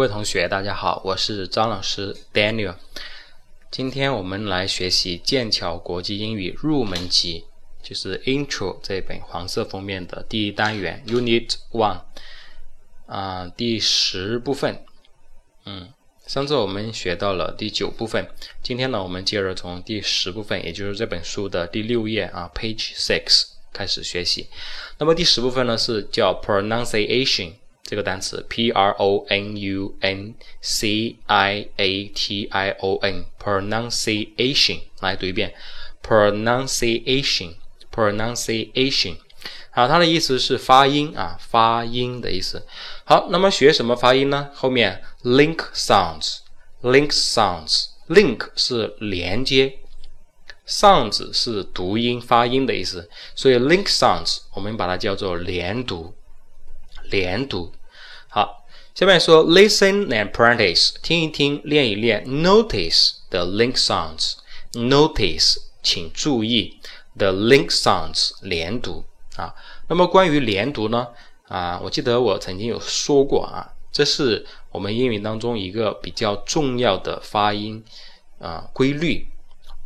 各位同学，大家好，我是张老师 Daniel。今天我们来学习剑桥国际英语入门级，就是 Intro 这本黄色封面的第一单元 Unit One 啊，第十部分。嗯，上次我们学到了第九部分，今天呢，我们接着从第十部分，也就是这本书的第六页啊，Page Six 开始学习。那么第十部分呢，是叫 Pronunciation。这个单词 p r o n u n c i a t i o n pronunciation 来读一遍 pronunciation pronunciation 好，它的意思是发音啊，发音的意思。好，那么学什么发音呢？后面 link sounds link sounds link 是连接，sounds 是读音发音的意思，所以 link sounds 我们把它叫做连读，连读。下面说 listen and practice，听一听，练一练。Notice the link sounds，notice，请注意 the link sounds，连读啊。那么关于连读呢？啊，我记得我曾经有说过啊，这是我们英语当中一个比较重要的发音啊规律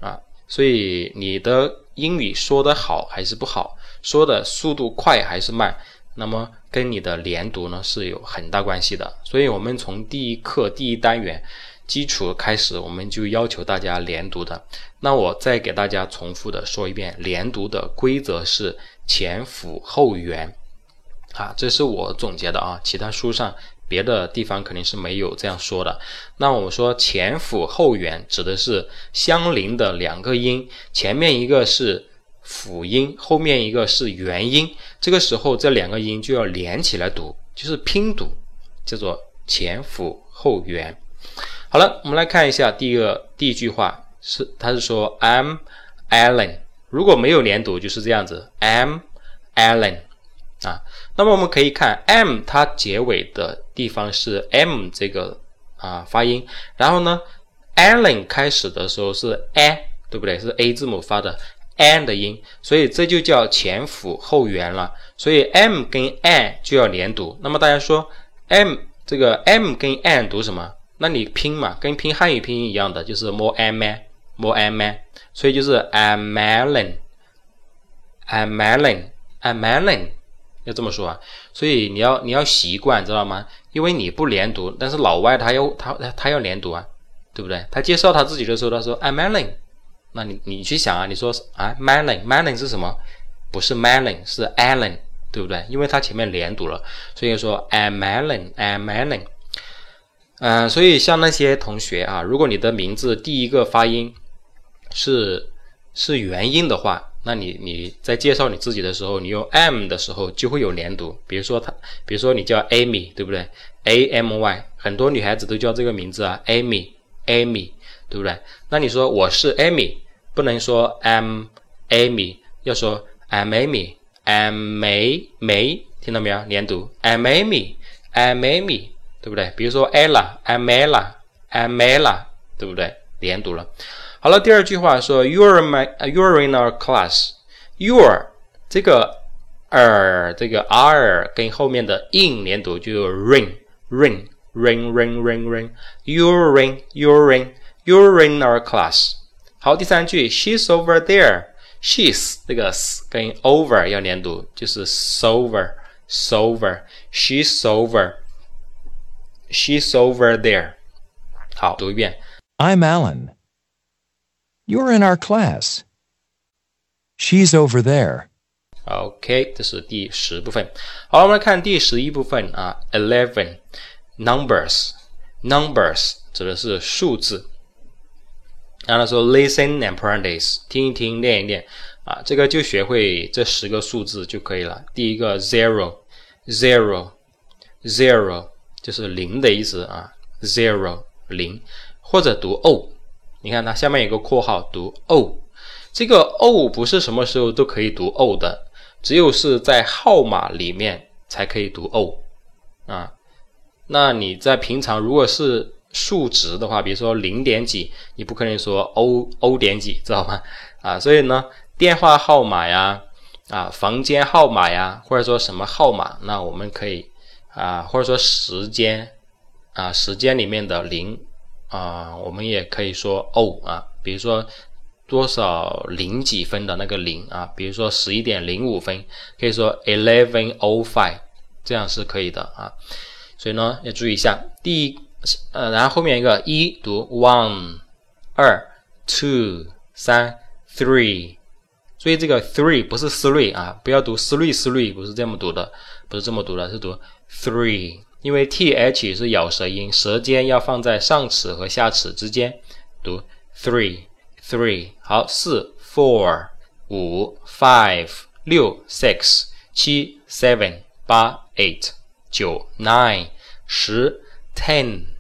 啊。所以你的英语说的好还是不好，说的速度快还是慢？那么跟你的连读呢是有很大关系的，所以我们从第一课第一单元基础开始，我们就要求大家连读的。那我再给大家重复的说一遍，连读的规则是前辅后元，啊，这是我总结的啊，其他书上别的地方肯定是没有这样说的。那我们说前辅后元指的是相邻的两个音，前面一个是。辅音后面一个是元音，这个时候这两个音就要连起来读，就是拼读，叫做前辅后元。好了，我们来看一下第一个第一句话是，它是说 I'm Alan，如果没有连读就是这样子，I'm Alan 啊。那么我们可以看 M 它结尾的地方是 M 这个啊发音，然后呢，Alan 开始的时候是 A，对不对？是 A 字母发的。An 的音，所以这就叫前辅后元了。所以 m 跟 an 就要连读。那么大家说 m 这个 m 跟 an 读什么？那你拼嘛，跟拼汉语拼音一样的，就是 more a man，more man。所以就是 a melon，a melon，a melon，要这么说啊。所以你要你要习惯，知道吗？因为你不连读，但是老外他要他他要连读啊，对不对？他介绍他自己的时候，他说 a melon。那你你去想啊，你说啊，melon，melon 是什么？不是 melon，是 Allen，对不对？因为它前面连读了，所以说 a melon，a melon。嗯，所以像那些同学啊，如果你的名字第一个发音是是元音的话，那你你在介绍你自己的时候，你用 m 的时候就会有连读。比如说他，比如说你叫 Amy，对不对？A M Y，很多女孩子都叫这个名字啊，Amy，Amy，对不对？那你说我是 Amy。不能说 I'm Amy，要说 I'm Amy，I'm May May，听到没有？连读 I'm Amy，I'm Amy，对不对？比如说 Ella，I'm Ella，I'm Ella，对不对？连读了。好了，第二句话说 You're my，You're in our class，You're 这个 r 这个 r 跟后面的 in 连读就 ring，ring，ring，ring，ring，ring，You're in，You're in，You're in our class。 好，第三句，She's over there。She's 这个 s 跟 over 要连读，就是 sover，sover。She's over。She's over there。好，读一遍。I'm Alan. You're in our class. She's over there. OK，这是第十部分。好，我们来看第十一部分啊，eleven numbers。numbers 指的是数字。 然后说 listen and practice，听一听，练一练，啊，这个就学会这十个数字就可以了。第一个 zero，zero，zero 就是零的意思啊，zero 零，或者读 o，你看它下面有个括号读 o，这个 o 不是什么时候都可以读 o 的，只有是在号码里面才可以读 o，啊，那你在平常如果是数值的话，比如说零点几，你不可能说 o o 点几，知道吗？啊，所以呢，电话号码呀，啊，房间号码呀，或者说什么号码，那我们可以啊，或者说时间啊时间里面的零啊，我们也可以说 o 啊，比如说多少零几分的那个零啊，比如说十一点零五分，可以说 eleven o five，这样是可以的啊。所以呢，要注意一下，第一呃，然后后面一个一读 one，二 two，三 three。注意这个 three 不是 three 啊，不要读 three three，不是这么读的，不是这么读的，是读 three，因为 th 是咬舌音，舌尖要放在上齿和下齿之间，读 three three。好，四 four，五 five，六 six，七 seven，八 eight，九 nine，十 ten。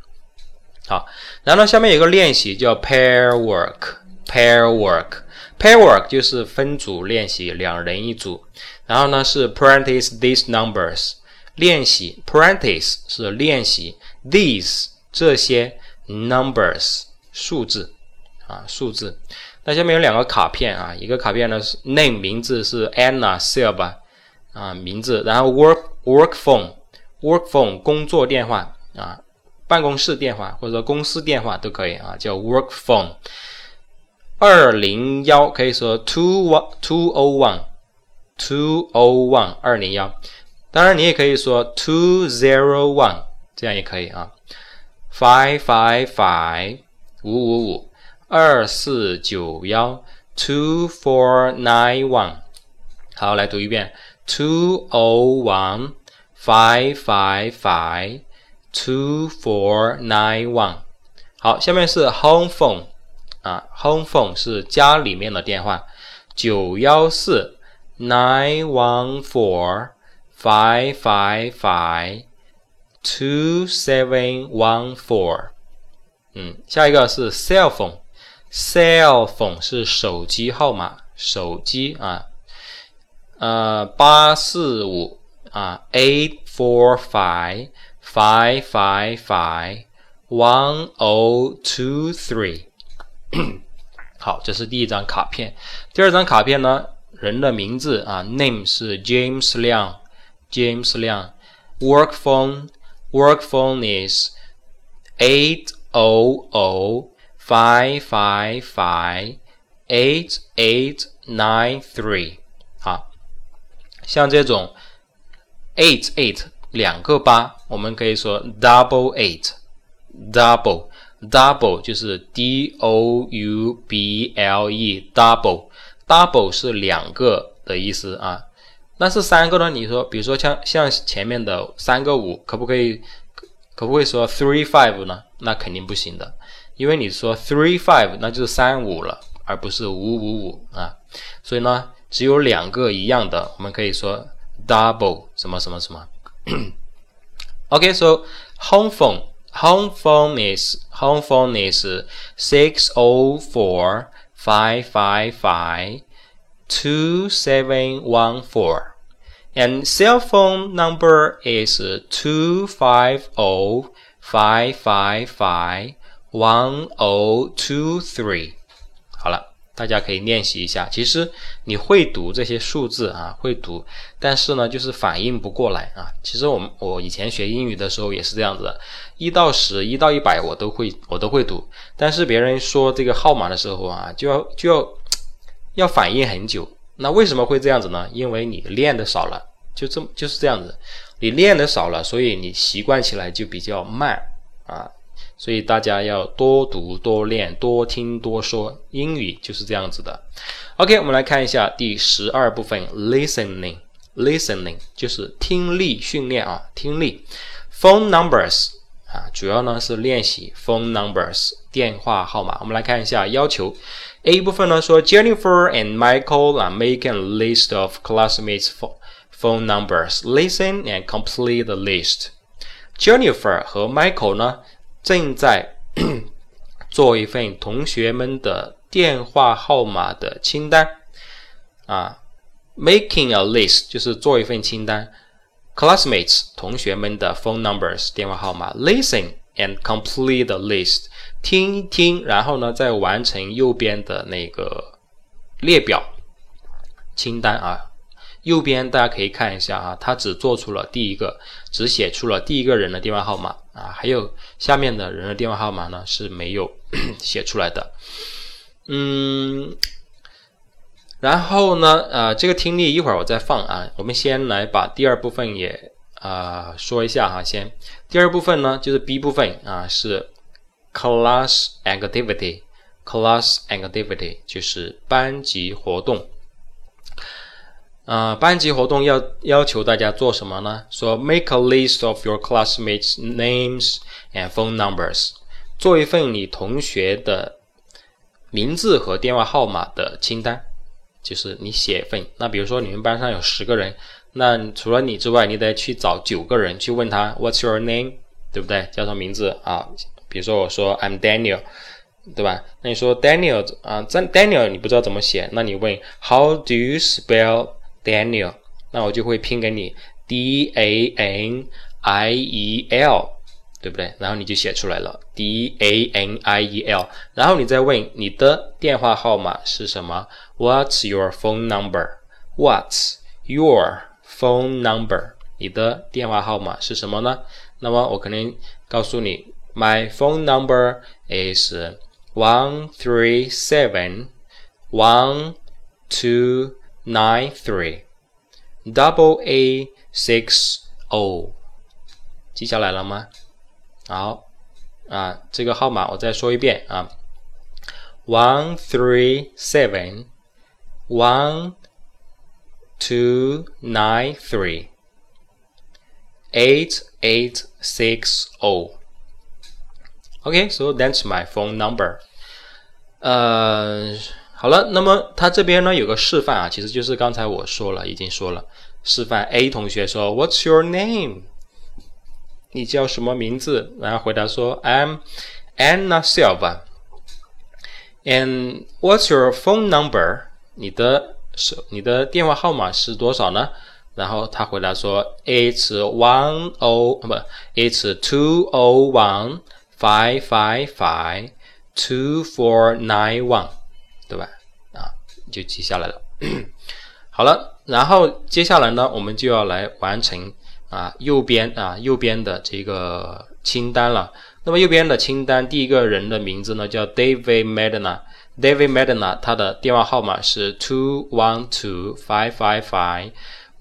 好，然后下面有个练习叫 pair work，pair work。Pair work 就是分组练习，两人一组。然后呢是 practice these numbers，练习 practice 是练习 these 这些 numbers 数字啊数字。那下面有两个卡片啊，一个卡片呢是 name 名字是 Anna Silva 啊名字，然后 work work phone work phone 工作电话啊办公室电话或者说公司电话都可以啊叫 work phone。二零幺可以说 two one two o one two o one 二零幺，当然你也可以说 two zero one，这样也可以啊。five five five 五五五二四九幺 two four nine one，好，来读一遍 two o one five five five two four nine one。好，下面是 home phone。啊，home phone 是家里面的电话，九幺四 nine one four five five five two seven one four。嗯，下一个是 cell phone，cell phone 是手机号码，手机啊，呃，八四五啊，eight four five five five five one o two three。好，这是第一张卡片。第二张卡片呢，人的名字啊，name 是 James 亮，James 亮。Work phone，work phone is eight o o five five five eight eight nine three。好，像这种 eight eight 两个八，我们可以说 double eight，double。Double 就是 D O U B L E，double，double 是两个的意思啊。那是三个呢？你说，比如说像像前面的三个五，可不可以可不可以说 three five 呢？那肯定不行的，因为你说 three five，那就是三五了，而不是五五五啊。所以呢，只有两个一样的，我们可以说 double 什么什么什么。OK，so home phone。Home phone is home phone is six o four five five five two seven one four, and cell phone number is two five zero five five five one zero two three. three。好了。大家可以练习一下。其实你会读这些数字啊，会读，但是呢，就是反应不过来啊。其实我们我以前学英语的时候也是这样子的，一到十，一到一百，我都会我都会读。但是别人说这个号码的时候啊，就要就要要反应很久。那为什么会这样子呢？因为你练的少了，就这么就是这样子。你练的少了，所以你习惯起来就比较慢啊。所以大家要多读、多练、多听、多说，英语就是这样子的。OK，我们来看一下第十二部分，listening。listening 就是听力训练啊，听力。phone numbers 啊，主要呢是练习 phone numbers 电话号码。我们来看一下要求。A 部分呢说，Jennifer and Michael 啊，make a list of classmates' phone numbers. Listen and complete the list. Jennifer 和 Michael 呢？正在 做一份同学们的电话号码的清单。啊，making a list 就是做一份清单，classmates 同学们的 phone numbers 电话号码，listen and complete the list 听一听，然后呢再完成右边的那个列表。清单啊，右边大家可以看一下啊，它只做出了第一个，只写出了第一个人的电话号码。啊，还有下面的人的电话号码呢是没有 写出来的。嗯，然后呢，呃，这个听力一会儿我再放啊，我们先来把第二部分也啊说一下哈，先第二部分呢就是 B 部分啊是 class activity，class activity 就是班级活动。啊，班级活动要要求大家做什么呢？说 make a list of your classmates' names and phone numbers，做一份你同学的名字和电话号码的清单，就是你写一份。那比如说你们班上有十个人，那除了你之外，你得去找九个人去问他 What's your name，对不对？叫什么名字啊？比如说我说 I'm Daniel，对吧？那你说 Daniel 啊，Daniel 你不知道怎么写，那你问 How do you spell？spell？Daniel，那我就会拼给你 D A N I E L，对不对？然后你就写出来了 D A N I E L，然后你再问你的电话号码是什么？What's your phone number？What's your phone number？你的电话号码是什么呢？那么我可能告诉你，My phone number is one three seven one two。 nine three double A six O，记下来了吗？好啊，这个号码我再说一遍啊，one three seven one two nine three eight eight six O。Okay, so that's my phone number. 呃。 好了，那么他这边呢有个示范啊，其实就是刚才我说了，已经说了。示范 A 同学说：“What's your name？” 你叫什么名字？然后回答说：“I'm Anna Silva。” And what's your phone number？你的手你的电话号码是多少呢？然后他回答说：“It's one o 不，It's two o one five five five two four nine one。”对吧？就记下来了。好了，然后接下来呢，我们就要来完成啊右边啊右边的这个清单了。那么右边的清单，第一个人的名字呢叫 David Medina。David Medina，他的电话号码是 two one two five five five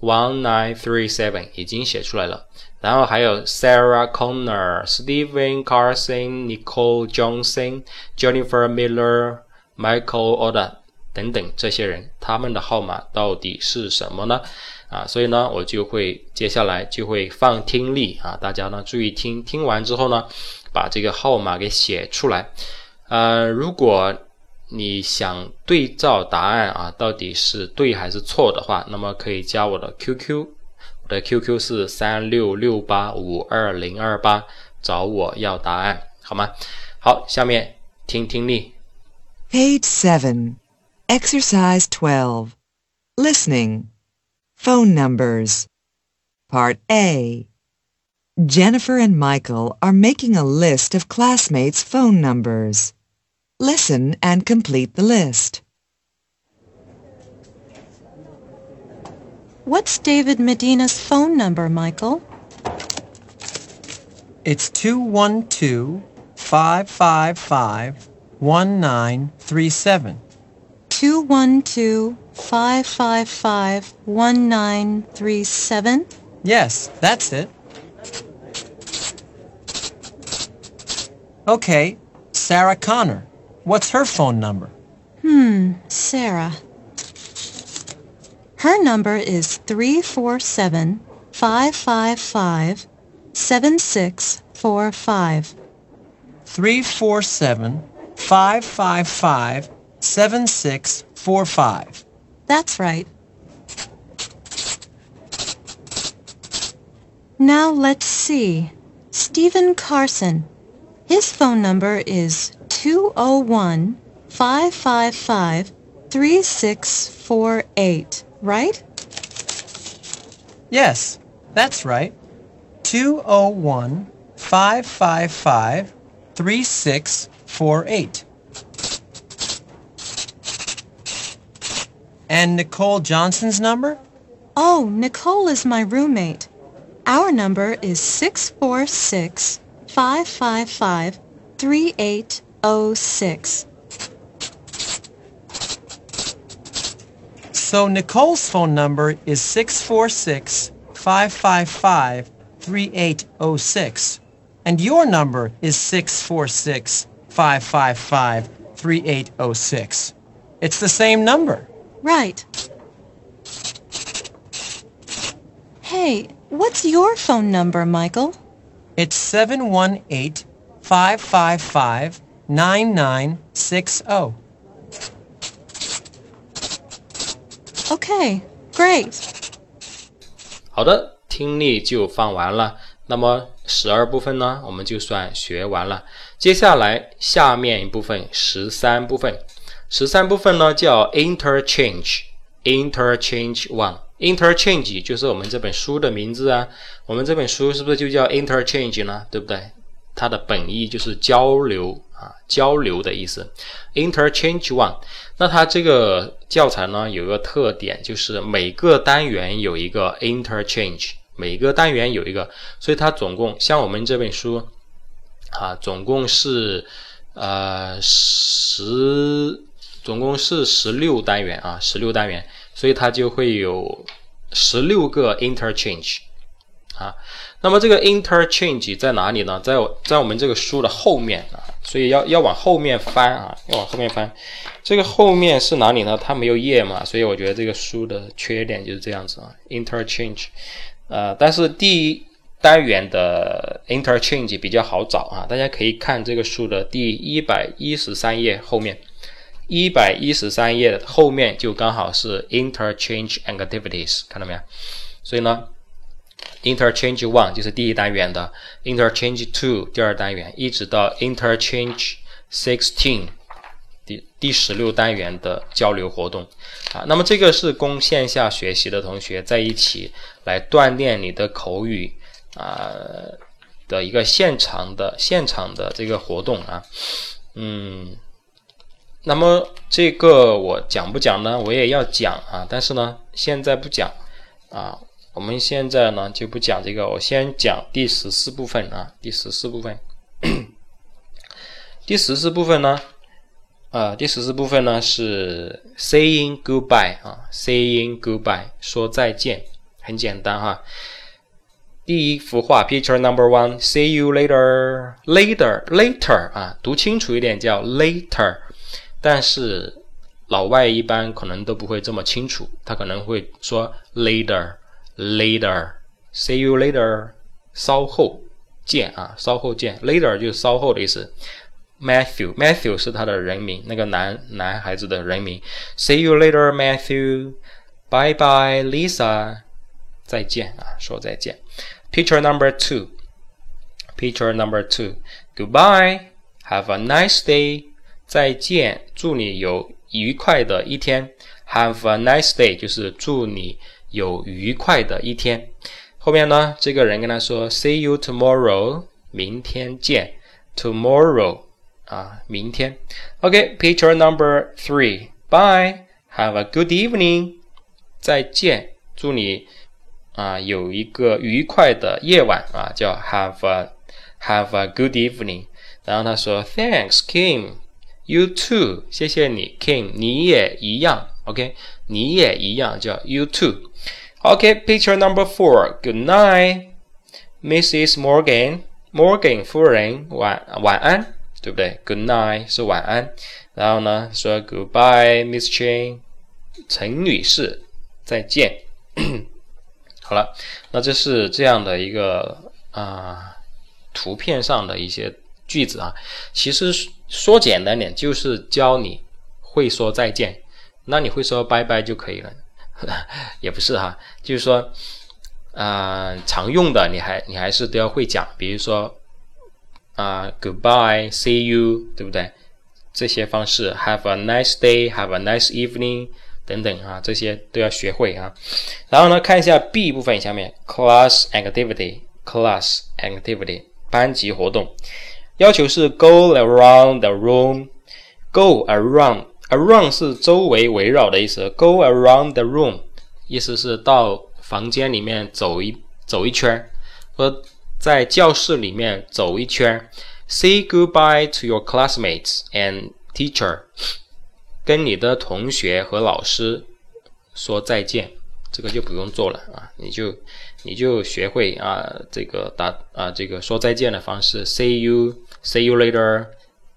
one nine three seven，已经写出来了。然后还有 Sarah Connor、Stephen Carson、Nicole Johnson、Jennifer Miller。Michael Order 等等这些人，他们的号码到底是什么呢？啊，所以呢，我就会接下来就会放听力啊，大家呢注意听，听完之后呢，把这个号码给写出来。呃，如果你想对照答案啊，到底是对还是错的话，那么可以加我的 QQ，我的 QQ 是三六六八五二零二八，找我要答案，好吗？好，下面听听力。，Page Seven Exercise 12. Listening. Phone numbers. Part A. Jennifer and Michael are making a list of classmates' phone numbers. Listen and complete the list. What's David Medina's phone number, Michael? It's 212 555 1937. 212-555-1937? Yes, that's it. Okay, Sarah Connor. What's her phone number? Hmm, Sarah. Her number is 347 555 7645. 347 555 7645. That's right. Now let's see. Stephen Carson. His phone number is 201 555 3648, right? Yes, that's right. 201 555 3648. And Nicole Johnson's number? Oh, Nicole is my roommate. Our number is 646 555 3806. So Nicole's phone number is 646 555 3806. And your number is 646 555 3806. It's the same number. Right. Hey, what's your phone number, Michael? It's 718 555 9960. Okay, great. 好的，听力就放完了。那么十二部分呢，我们就算学完了。接下来下面一部分十三部分， 十三部分呢叫 interchange，interchange one。interchange 就是我们这本书的名字啊。我们这本书是不是就叫 interchange 呢？对不对？它的本意就是交流啊，交流的意思。interchange one。那它这个教材呢有一个特点，就是每个单元有一个 interchange。每个单元有一个，所以它总共像我们这本书，啊，总共是呃十，总共是十六单元啊，十六单元，所以它就会有十六个 interchange 啊。那么这个 interchange 在哪里呢？在我在我们这个书的后面啊，所以要要往后面翻啊，要往后面翻。这个后面是哪里呢？它没有页嘛，所以我觉得这个书的缺点就是这样子啊，interchange。呃，但是第一单元的 interchange 比较好找啊，大家可以看这个书的第一百一十三页后面，一百一十三页后面就刚好是 interchange activities，看到没有？所以呢，interchange one 就是第一单元的，interchange two 第二单元，一直到 interchange sixteen。第第十六单元的交流活动，啊，那么这个是供线下学习的同学在一起来锻炼你的口语啊的一个现场的现场的这个活动啊，嗯，那么这个我讲不讲呢？我也要讲啊，但是呢，现在不讲啊，我们现在呢就不讲这个，我先讲第十四部分啊，第十四部分，第十四部分呢。呃，第十四部分呢是 saying goodbye 啊，saying goodbye 说再见，很简单哈。第一幅画，picture number one，see you later，later，later 啊，读清楚一点叫 later，但是老外一般可能都不会这么清楚，他可能会说 later，later，see you later，稍后见啊，稍后见，later 就是稍后的意思。Matthew，Matthew 是他的人名，那个男男孩子的人名。See you later, Matthew. Bye bye, Lisa. 再见啊，说再见。Picture number two. Picture number two. Goodbye. Have a nice day. 再见，祝你有愉快的一天。Have a nice day 就是祝你有愉快的一天。后面呢，这个人跟他说，See you tomorrow. 明天见。Tomorrow 啊，明天。OK，picture number three. Bye. Have a good evening. 再见，祝你啊有一个愉快的夜晚啊，叫 have a have a good evening。然后他说，Thanks, Kim. You too. 谢谢你，King 你也一样。OK，你也一样，叫 you too。OK，picture number four. Good night, Mrs. Morgan. Morgan 夫人，晚晚安。对不对？Good night 是晚安，然后呢说 Goodbye, Miss Chen，陈女士，再见。好了，那这是这样的一个啊图片上的一些句子啊，其实说简单点就是教你会说再见，那你会说拜拜就可以了，也不是哈，就是说啊常用的你还你还是都要会讲，比如说。啊，Goodbye，See you，对不对？这些方式，Have a nice day，Have a nice evening，等等啊，这些都要学会啊。然后呢，看一下 B 部分下面，Class activity，Class activity，班级活动，要求是 Go around the room，Go around，around 是周围围绕的意思，Go around the room，意思是到房间里面走一走一圈，或在教室里面走一圈。Say goodbye to your classmates and teacher，跟你的同学和老师说再见。这个就不用做了啊，你就你就学会啊这个打啊这个说再见的方式，See you，See you later，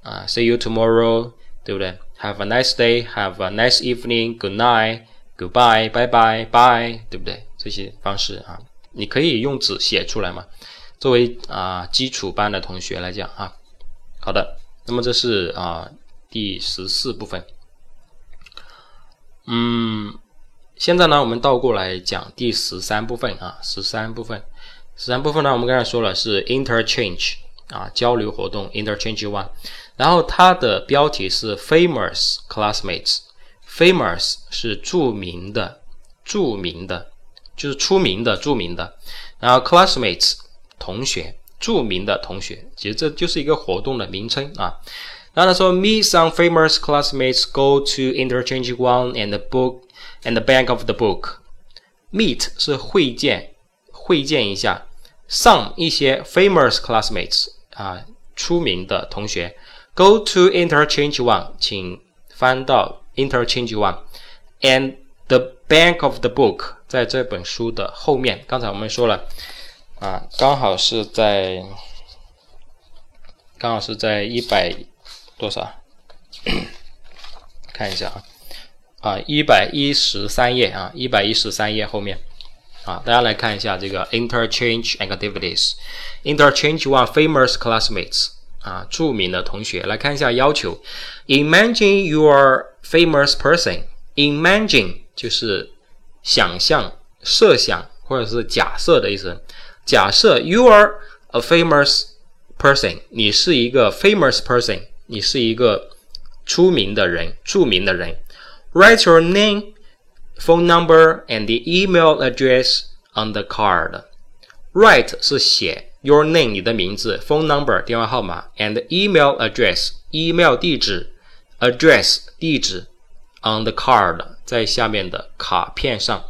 啊，See you tomorrow，对不对？Have a nice day，Have a nice evening，Good night，Goodbye，Bye bye，Bye，对不对？这些方式啊，你可以用纸写出来嘛。作为啊基础班的同学来讲啊，好的，那么这是啊第十四部分。嗯，现在呢，我们倒过来讲第十三部分啊，十三部分，十三部分呢，我们刚才说了是 interchange 啊交流活动 interchange one，然后它的标题是 famous classmates，famous 是著名的，著名的，就是出名的，著名的，然后 classmates。同学，著名的同学，其实这就是一个活动的名称啊。然后他说，Meet some famous classmates, go to interchange one and book and the bank of the book. Meet 是会见，会见一下。Some 一些 famous classmates 啊，出名的同学，go to interchange one，请翻到 interchange one and the bank of the book，在这本书的后面。刚才我们说了。啊，刚好是在，刚好是在一百多少？看一下啊，啊，一百一十三页啊，一百一十三页后面啊，大家来看一下这个 interchange activities，interchange one famous classmates 啊，著名的同学，来看一下要求，imagine you are famous person，imagine 就是想象、设想或者是假设的意思。假设 you are a famous person，你是一个 famous person，你是一个出名的人、著名的人。Write your name, phone number, and the email address on the card. Write 是写 your name 你的名字，phone number 电话号码，and email address email 地址，address 地址，on the card 在下面的卡片上。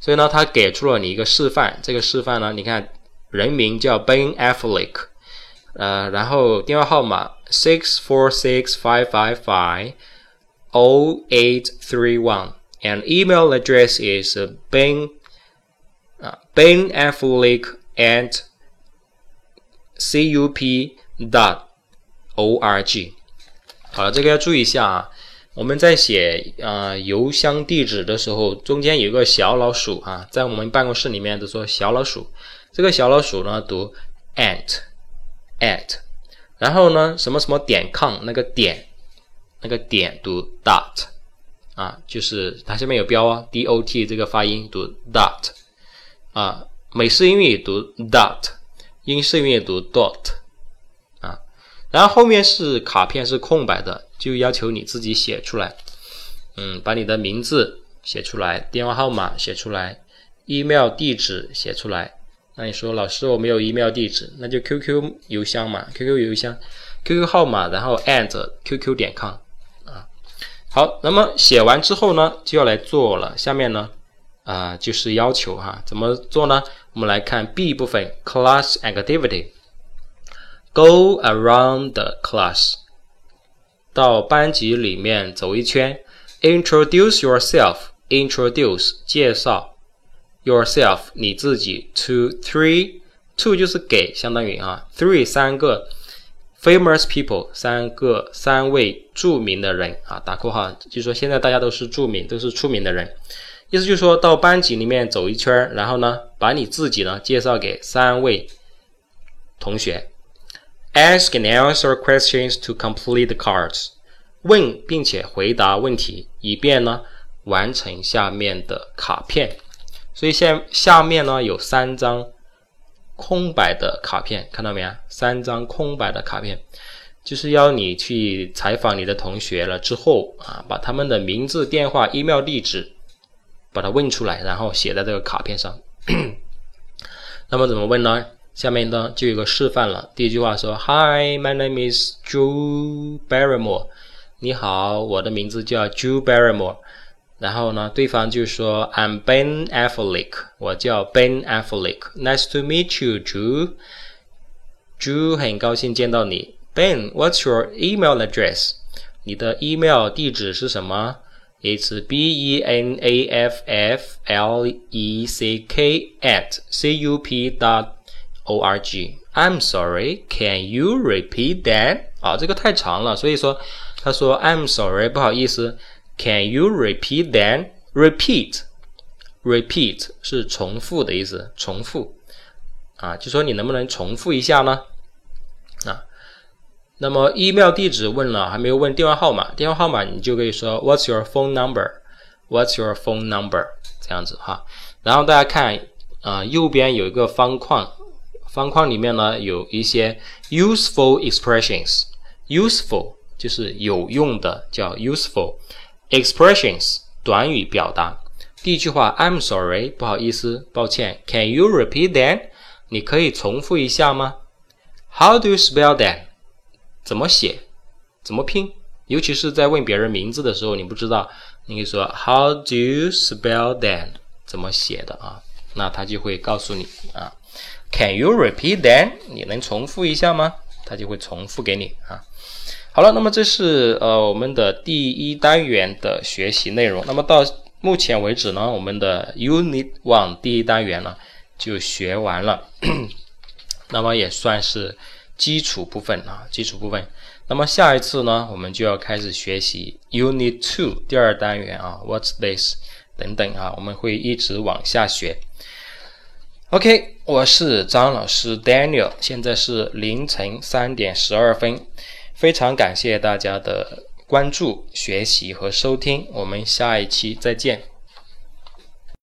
所以呢，他给出了你一个示范。这个示范呢，你看，人名叫 Ben Affleck，呃，然后电话号码 six four six five five five O eight three one，and email address is Ben 啊 Ben Affleck at cup dot org。好了，这个要注意一下啊。我们在写啊邮箱地址的时候，中间有个小老鼠啊，在我们办公室里面都说小老鼠。这个小老鼠呢读 at at，然后呢什么什么点 com 那个点那个点读 dot 啊，就是它下面有标啊 dot 这个发音读 dot 啊，美式英语读 dot，英式英语读 dot 啊，然后后面是卡片是空白的。就要求你自己写出来，嗯，把你的名字写出来，电话号码写出来，email 地址写出来。那你说老师我没有 email 地址，那就 QQ 邮箱嘛，QQ 邮箱，QQ 号码，然后 and QQ 点 com。好，那么写完之后呢，就要来做了。下面呢，啊，就是要求哈，怎么做呢？我们来看 B 部分 class activity，go around the class。到班级里面走一圈，introduce yourself，introduce 介绍，yourself 你自己，to three，two 就是给，相当于啊，three 三个，famous people 三个三位著名的人啊，打括号，就说现在大家都是著名，都是出名的人，意思就是说到班级里面走一圈，然后呢，把你自己呢介绍给三位同学。Ask and answer questions to complete the cards。问并且回答问题，以便呢完成下面的卡片。所以下下面呢有三张空白的卡片，看到没有？三张空白的卡片，就是要你去采访你的同学了之后啊，把他们的名字、电话、email 地址把它问出来，然后写在这个卡片上。那么怎么问呢？下面呢就有个示范了。第一句话说：“Hi, my name is Joe Barrymore。”你好，我的名字叫 Joe Barrymore。然后呢，对方就说 I'm Ben Affleck，我叫 Ben Affleck，Nice to meet you, Drew。Drew 很高兴见到你。Ben，What's your email address？你的 email 地址是什么？It's B E N A F F L E C K at C U P dot O R G。I'm sorry, can you repeat that？啊，这个太长了，所以说他说 I'm sorry，不好意思 ，Can you repeat Then repeat, repeat 是重复的意思，重复啊，就说你能不能重复一下呢？啊，那么 email 地址问了，还没有问电话号码，电话号码你就可以说 What's your phone number？What's your phone number？这样子哈，然后大家看啊，右边有一个方框。方框里面呢有一些 useful expressions，useful 就是有用的，叫 useful expressions 短语表达。第一句话，I'm sorry，不好意思，抱歉。Can you repeat that？你可以重复一下吗？How do you spell that？怎么写？怎么拼？尤其是在问别人名字的时候，你不知道，你可以说 How do you spell that？怎么写的啊？那他就会告诉你啊。Can you repeat that？你能重复一下吗？它就会重复给你啊。好了，那么这是呃我们的第一单元的学习内容。那么到目前为止呢，我们的 Unit One 第一单元呢就学完了。那么也算是基础部分啊，基础部分。那么下一次呢，我们就要开始学习 Unit Two 第二单元啊，What's this？等等啊，我们会一直往下学。OK，我是张老师 Daniel，现在是凌晨三点十二分，非常感谢大家的关注、学习和收听，我们下一期再见。